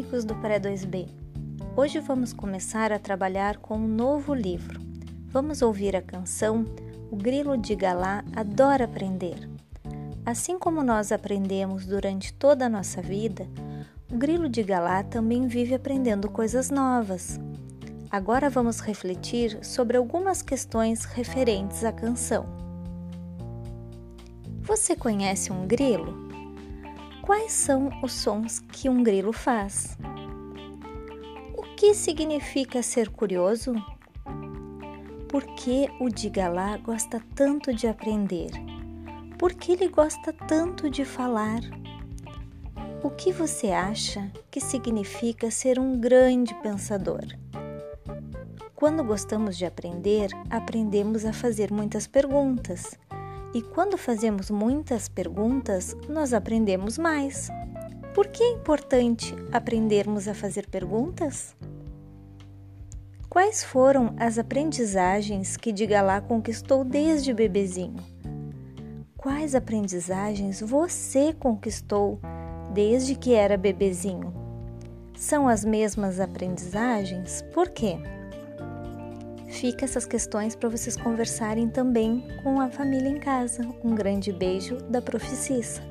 amigos do Pré-2B. Hoje vamos começar a trabalhar com um novo livro. Vamos ouvir a canção O Grilo de Galá Adora Aprender. Assim como nós aprendemos durante toda a nossa vida, o grilo de Galá também vive aprendendo coisas novas. Agora vamos refletir sobre algumas questões referentes à canção. Você conhece um grilo? Quais são os sons que um grilo faz? O que significa ser curioso? Por que o Digalá gosta tanto de aprender? Por que ele gosta tanto de falar? O que você acha que significa ser um grande pensador? Quando gostamos de aprender, aprendemos a fazer muitas perguntas e quando fazemos muitas perguntas, nós aprendemos mais. Por que é importante aprendermos a fazer perguntas? Quais foram as aprendizagens que Digalá conquistou desde bebezinho? Quais aprendizagens você conquistou desde que era bebezinho? São as mesmas aprendizagens? Por quê? Fica essas questões para vocês conversarem também com a família em casa. Um grande beijo da Proficissa.